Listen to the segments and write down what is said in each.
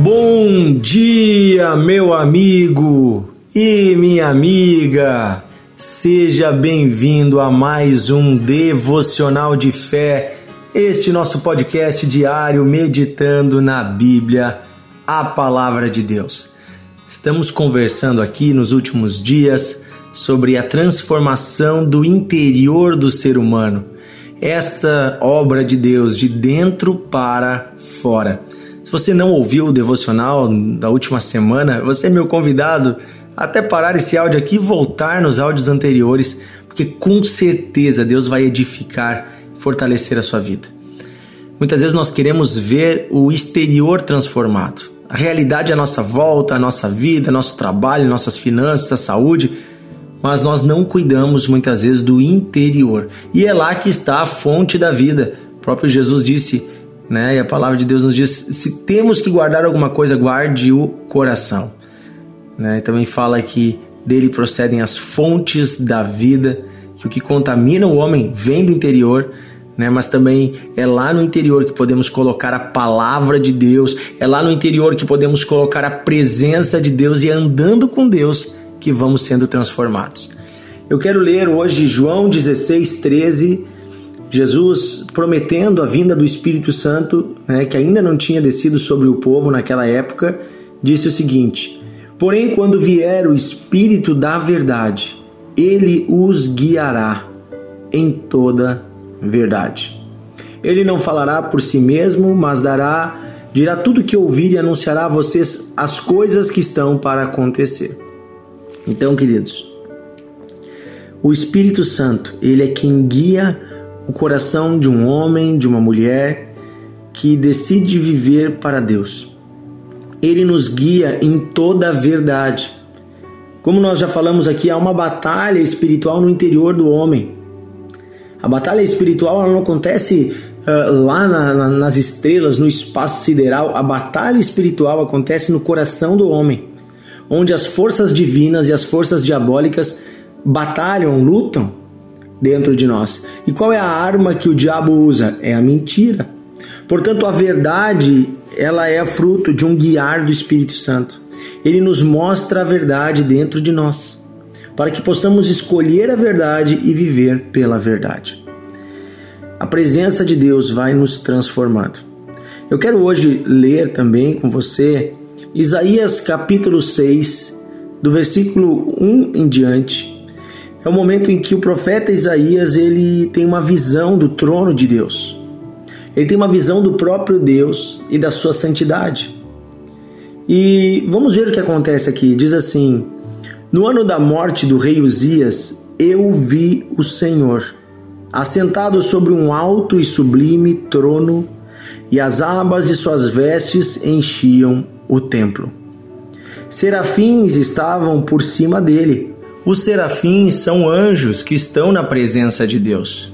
Bom dia, meu amigo e minha amiga. Seja bem-vindo a mais um devocional de fé, este nosso podcast diário meditando na Bíblia, a palavra de Deus. Estamos conversando aqui nos últimos dias sobre a transformação do interior do ser humano. Esta obra de Deus de dentro para fora. Se você não ouviu o devocional da última semana, você é meu convidado até parar esse áudio aqui e voltar nos áudios anteriores, porque com certeza Deus vai edificar, fortalecer a sua vida. Muitas vezes nós queremos ver o exterior transformado, a realidade à nossa volta, a nossa vida, nosso trabalho, nossas finanças, a saúde, mas nós não cuidamos muitas vezes do interior. E é lá que está a fonte da vida. O próprio Jesus disse: né? E a palavra de Deus nos diz: se temos que guardar alguma coisa, guarde o coração. Né? Também fala que dele procedem as fontes da vida, que o que contamina o homem vem do interior, né? mas também é lá no interior que podemos colocar a palavra de Deus, é lá no interior que podemos colocar a presença de Deus e andando com Deus que vamos sendo transformados. Eu quero ler hoje João 16, 13 Jesus prometendo a vinda do Espírito Santo, né, que ainda não tinha descido sobre o povo naquela época, disse o seguinte: Porém, quando vier o Espírito da Verdade, ele os guiará em toda verdade. Ele não falará por si mesmo, mas dará, dirá tudo que ouvir e anunciará a vocês as coisas que estão para acontecer. Então, queridos, o Espírito Santo, ele é quem guia o coração de um homem, de uma mulher que decide viver para Deus. Ele nos guia em toda a verdade. Como nós já falamos aqui, há uma batalha espiritual no interior do homem. A batalha espiritual não acontece uh, lá na, na, nas estrelas, no espaço sideral. A batalha espiritual acontece no coração do homem, onde as forças divinas e as forças diabólicas batalham, lutam dentro de nós. E qual é a arma que o diabo usa? É a mentira. Portanto, a verdade, ela é fruto de um guiar do Espírito Santo. Ele nos mostra a verdade dentro de nós, para que possamos escolher a verdade e viver pela verdade. A presença de Deus vai nos transformando. Eu quero hoje ler também com você Isaías capítulo 6, do versículo 1 em diante, é o momento em que o profeta Isaías ele tem uma visão do trono de Deus. Ele tem uma visão do próprio Deus e da sua santidade. E vamos ver o que acontece aqui. Diz assim: No ano da morte do rei Uzias, eu vi o Senhor assentado sobre um alto e sublime trono, e as abas de suas vestes enchiam o templo. Serafins estavam por cima dele os serafins são anjos que estão na presença de Deus.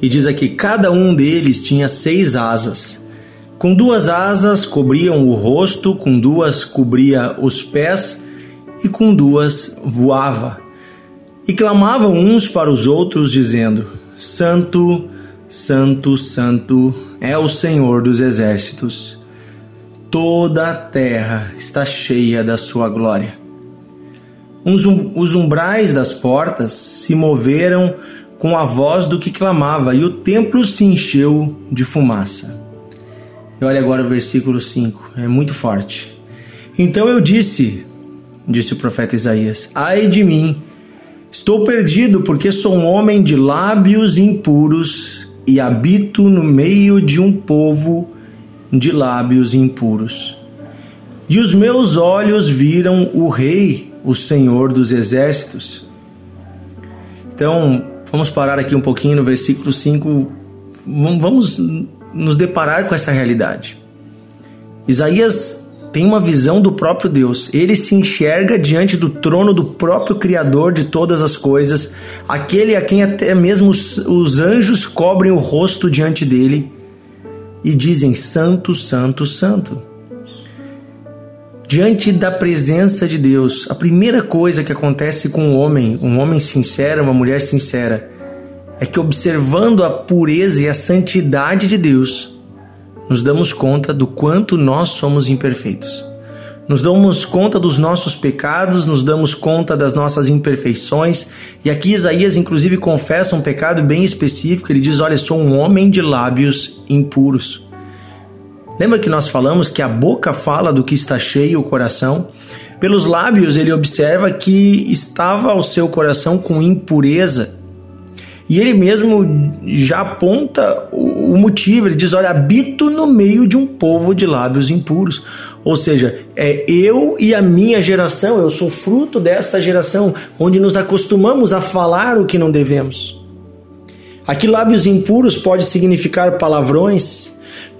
E diz aqui: cada um deles tinha seis asas. Com duas asas cobriam o rosto, com duas cobria os pés, e com duas voava. E clamavam uns para os outros, dizendo: Santo, Santo, Santo é o Senhor dos exércitos. Toda a terra está cheia da sua glória. Os umbrais das portas se moveram com a voz do que clamava, e o templo se encheu de fumaça. E olha agora o versículo 5, é muito forte. Então eu disse, disse o profeta Isaías: Ai de mim, estou perdido, porque sou um homem de lábios impuros e habito no meio de um povo de lábios impuros. E os meus olhos viram o Rei o Senhor dos Exércitos. Então, vamos parar aqui um pouquinho no versículo 5. Vamos nos deparar com essa realidade. Isaías tem uma visão do próprio Deus. Ele se enxerga diante do trono do próprio Criador de todas as coisas, aquele a quem até mesmo os, os anjos cobrem o rosto diante dele e dizem: Santo, Santo, Santo diante da presença de Deus, a primeira coisa que acontece com um homem, um homem sincero, uma mulher sincera, é que observando a pureza e a santidade de Deus, nos damos conta do quanto nós somos imperfeitos. Nos damos conta dos nossos pecados, nos damos conta das nossas imperfeições. E aqui Isaías, inclusive, confessa um pecado bem específico. Ele diz: Olha, sou um homem de lábios impuros. Lembra que nós falamos que a boca fala do que está cheio o coração? Pelos lábios ele observa que estava o seu coração com impureza. E ele mesmo já aponta o motivo, ele diz: Olha, habito no meio de um povo de lábios impuros. Ou seja, é eu e a minha geração, eu sou fruto desta geração, onde nos acostumamos a falar o que não devemos. Aqui, lábios impuros pode significar palavrões,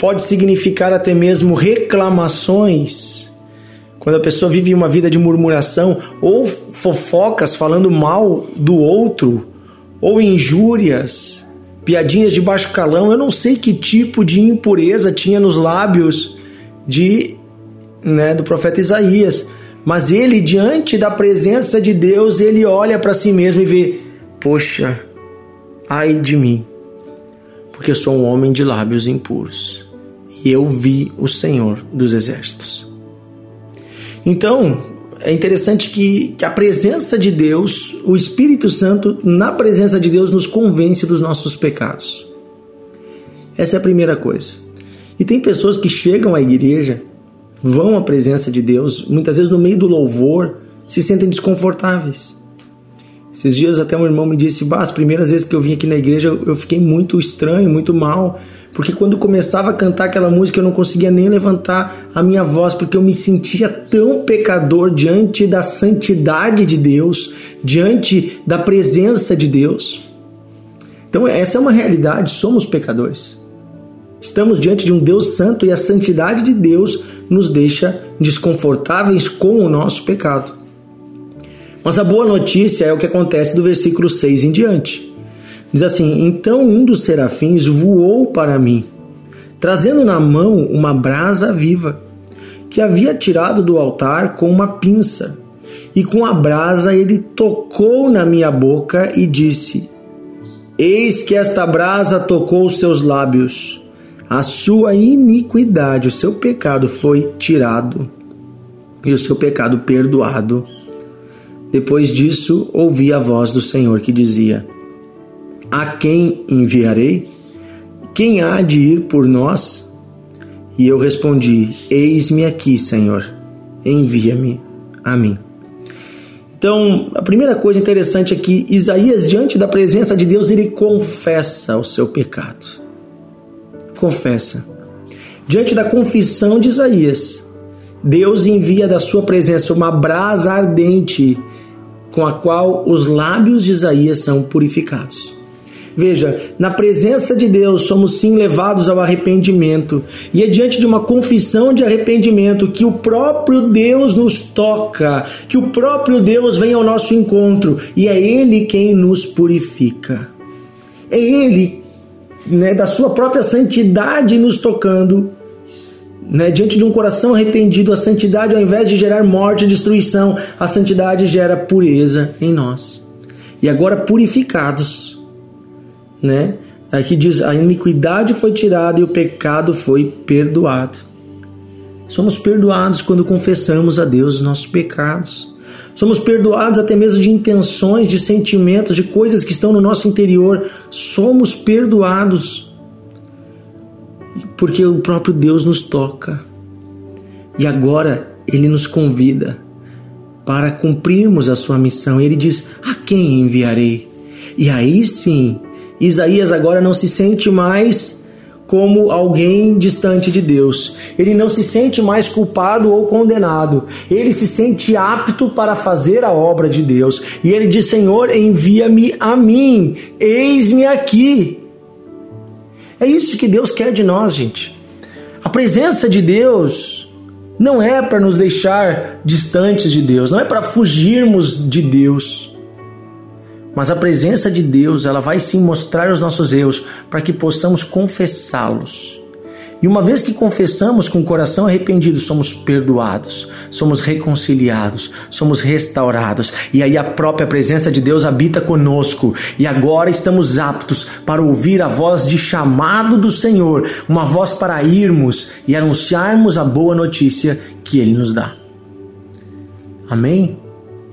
pode significar até mesmo reclamações. Quando a pessoa vive uma vida de murmuração ou fofocas falando mal do outro, ou injúrias, piadinhas de baixo calão, eu não sei que tipo de impureza tinha nos lábios de né, do profeta Isaías. Mas ele, diante da presença de Deus, ele olha para si mesmo e vê: Poxa, ai de mim, porque eu sou um homem de lábios impuros e eu vi o Senhor dos Exércitos. Então, é interessante que, que a presença de Deus, o Espírito Santo, na presença de Deus, nos convence dos nossos pecados. Essa é a primeira coisa. E tem pessoas que chegam à igreja vão à presença de Deus, muitas vezes no meio do louvor, se sentem desconfortáveis. Esses dias até um irmão me disse: bah, as primeiras vezes que eu vim aqui na igreja eu fiquei muito estranho, muito mal, porque quando começava a cantar aquela música eu não conseguia nem levantar a minha voz, porque eu me sentia tão pecador diante da santidade de Deus, diante da presença de Deus. Então, essa é uma realidade, somos pecadores. Estamos diante de um Deus santo e a santidade de Deus nos deixa desconfortáveis com o nosso pecado. Mas a boa notícia é o que acontece do versículo 6 em diante. Diz assim: Então um dos serafins voou para mim, trazendo na mão uma brasa viva, que havia tirado do altar com uma pinça. E com a brasa ele tocou na minha boca e disse: Eis que esta brasa tocou os seus lábios a sua iniquidade, o seu pecado foi tirado e o seu pecado perdoado. Depois disso, ouvi a voz do Senhor que dizia: A quem enviarei? Quem há de ir por nós? E eu respondi: Eis-me aqui, Senhor, envia-me a mim. Então, a primeira coisa interessante é que Isaías, diante da presença de Deus, ele confessa o seu pecado confessa. Diante da confissão de Isaías, Deus envia da sua presença uma brasa ardente com a qual os lábios de Isaías são purificados. Veja, na presença de Deus somos sim levados ao arrependimento, e é diante de uma confissão de arrependimento que o próprio Deus nos toca, que o próprio Deus vem ao nosso encontro, e é Ele quem nos purifica. É Ele né, da sua própria santidade nos tocando. Né, diante de um coração arrependido, a santidade, ao invés de gerar morte e destruição, a santidade gera pureza em nós. E agora purificados, né? Aqui diz: a iniquidade foi tirada e o pecado foi perdoado. Somos perdoados quando confessamos a Deus os nossos pecados. Somos perdoados até mesmo de intenções, de sentimentos, de coisas que estão no nosso interior. Somos perdoados porque o próprio Deus nos toca. E agora ele nos convida para cumprirmos a sua missão. Ele diz: A quem enviarei? E aí sim, Isaías agora não se sente mais como alguém distante de Deus. Ele não se sente mais culpado ou condenado. Ele se sente apto para fazer a obra de Deus. E ele diz: Senhor, envia-me a mim, eis-me aqui. É isso que Deus quer de nós, gente. A presença de Deus não é para nos deixar distantes de Deus, não é para fugirmos de Deus. Mas a presença de Deus, ela vai sim mostrar os nossos erros para que possamos confessá-los. E uma vez que confessamos com o coração arrependido, somos perdoados, somos reconciliados, somos restaurados. E aí a própria presença de Deus habita conosco. E agora estamos aptos para ouvir a voz de chamado do Senhor, uma voz para irmos e anunciarmos a boa notícia que Ele nos dá. Amém?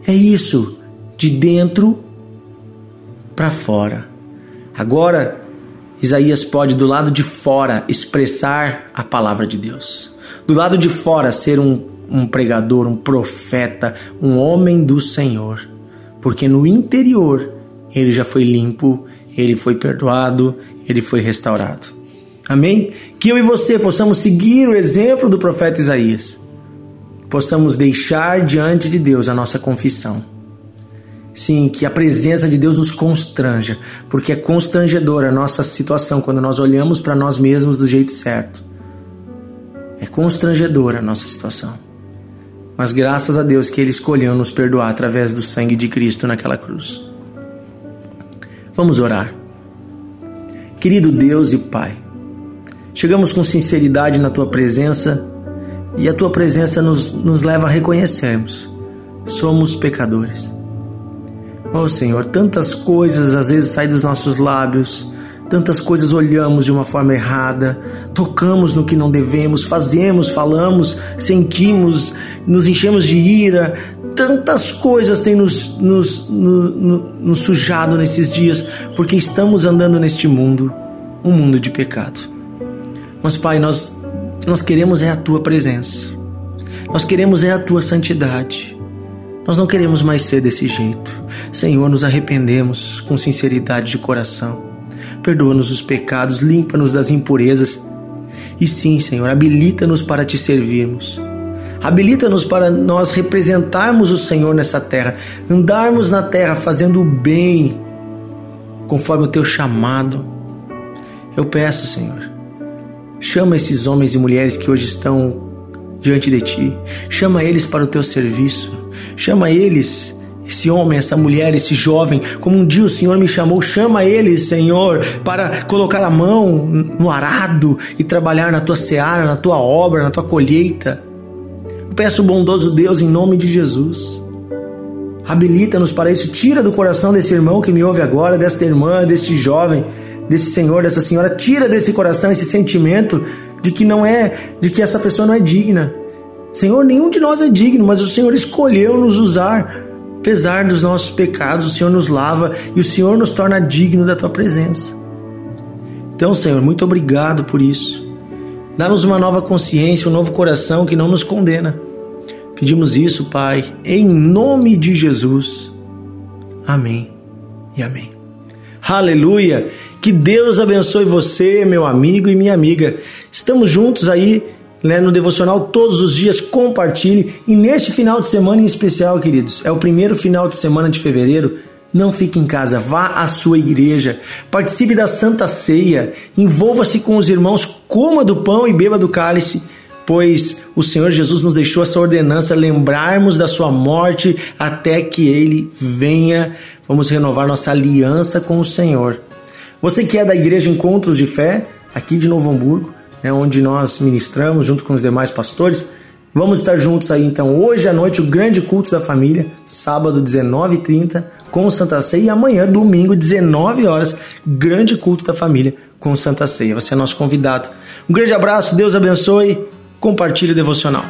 É isso, de dentro para fora. Agora, Isaías pode, do lado de fora, expressar a palavra de Deus. Do lado de fora, ser um, um pregador, um profeta, um homem do Senhor. Porque no interior, ele já foi limpo, ele foi perdoado, ele foi restaurado. Amém? Que eu e você possamos seguir o exemplo do profeta Isaías. Possamos deixar diante de Deus a nossa confissão Sim, que a presença de Deus nos constranja, porque é constrangedora a nossa situação quando nós olhamos para nós mesmos do jeito certo. É constrangedora a nossa situação. Mas graças a Deus que Ele escolheu nos perdoar através do sangue de Cristo naquela cruz. Vamos orar. Querido Deus e Pai, chegamos com sinceridade na Tua presença e a Tua presença nos, nos leva a reconhecermos: somos pecadores Oh Senhor, tantas coisas às vezes saem dos nossos lábios, tantas coisas olhamos de uma forma errada, tocamos no que não devemos, fazemos, falamos, sentimos, nos enchemos de ira, tantas coisas têm nos, nos, nos, nos sujado nesses dias, porque estamos andando neste mundo, um mundo de pecado. Mas Pai, nós, nós queremos é a Tua presença, nós queremos é a Tua santidade. Nós não queremos mais ser desse jeito. Senhor, nos arrependemos com sinceridade de coração. Perdoa-nos os pecados, limpa-nos das impurezas. E sim, Senhor, habilita-nos para te servirmos. Habilita-nos para nós representarmos o Senhor nessa terra, andarmos na terra fazendo o bem, conforme o teu chamado. Eu peço, Senhor, chama esses homens e mulheres que hoje estão diante de ti, chama eles para o teu serviço, chama eles esse homem, essa mulher, esse jovem, como um dia o Senhor me chamou, chama eles, Senhor, para colocar a mão no arado e trabalhar na tua seara, na tua obra, na tua colheita. Eu peço, bondoso Deus, em nome de Jesus, habilita-nos para isso, tira do coração desse irmão que me ouve agora, desta irmã, deste jovem, desse senhor, dessa senhora, tira desse coração esse sentimento de que não é, de que essa pessoa não é digna. Senhor, nenhum de nós é digno, mas o Senhor escolheu nos usar. Apesar dos nossos pecados, o Senhor nos lava e o Senhor nos torna digno da tua presença. Então, Senhor, muito obrigado por isso. Dá-nos uma nova consciência, um novo coração que não nos condena. Pedimos isso, Pai, em nome de Jesus. Amém e amém. Aleluia! Que Deus abençoe você, meu amigo e minha amiga. Estamos juntos aí né, no devocional todos os dias. Compartilhe. E neste final de semana em especial, queridos, é o primeiro final de semana de fevereiro. Não fique em casa, vá à sua igreja, participe da Santa Ceia, envolva-se com os irmãos, coma do pão e beba do cálice, pois o Senhor Jesus nos deixou essa ordenança, lembrarmos da sua morte até que ele venha. Vamos renovar nossa aliança com o Senhor. Você que é da Igreja Encontros de Fé, aqui de Novo Hamburgo, né, onde nós ministramos junto com os demais pastores. Vamos estar juntos aí então hoje à noite, o grande culto da família, sábado 19h30 com Santa Ceia e amanhã, domingo, 19 horas, grande culto da família com Santa Ceia. Você é nosso convidado. Um grande abraço, Deus abençoe, compartilhe o devocional.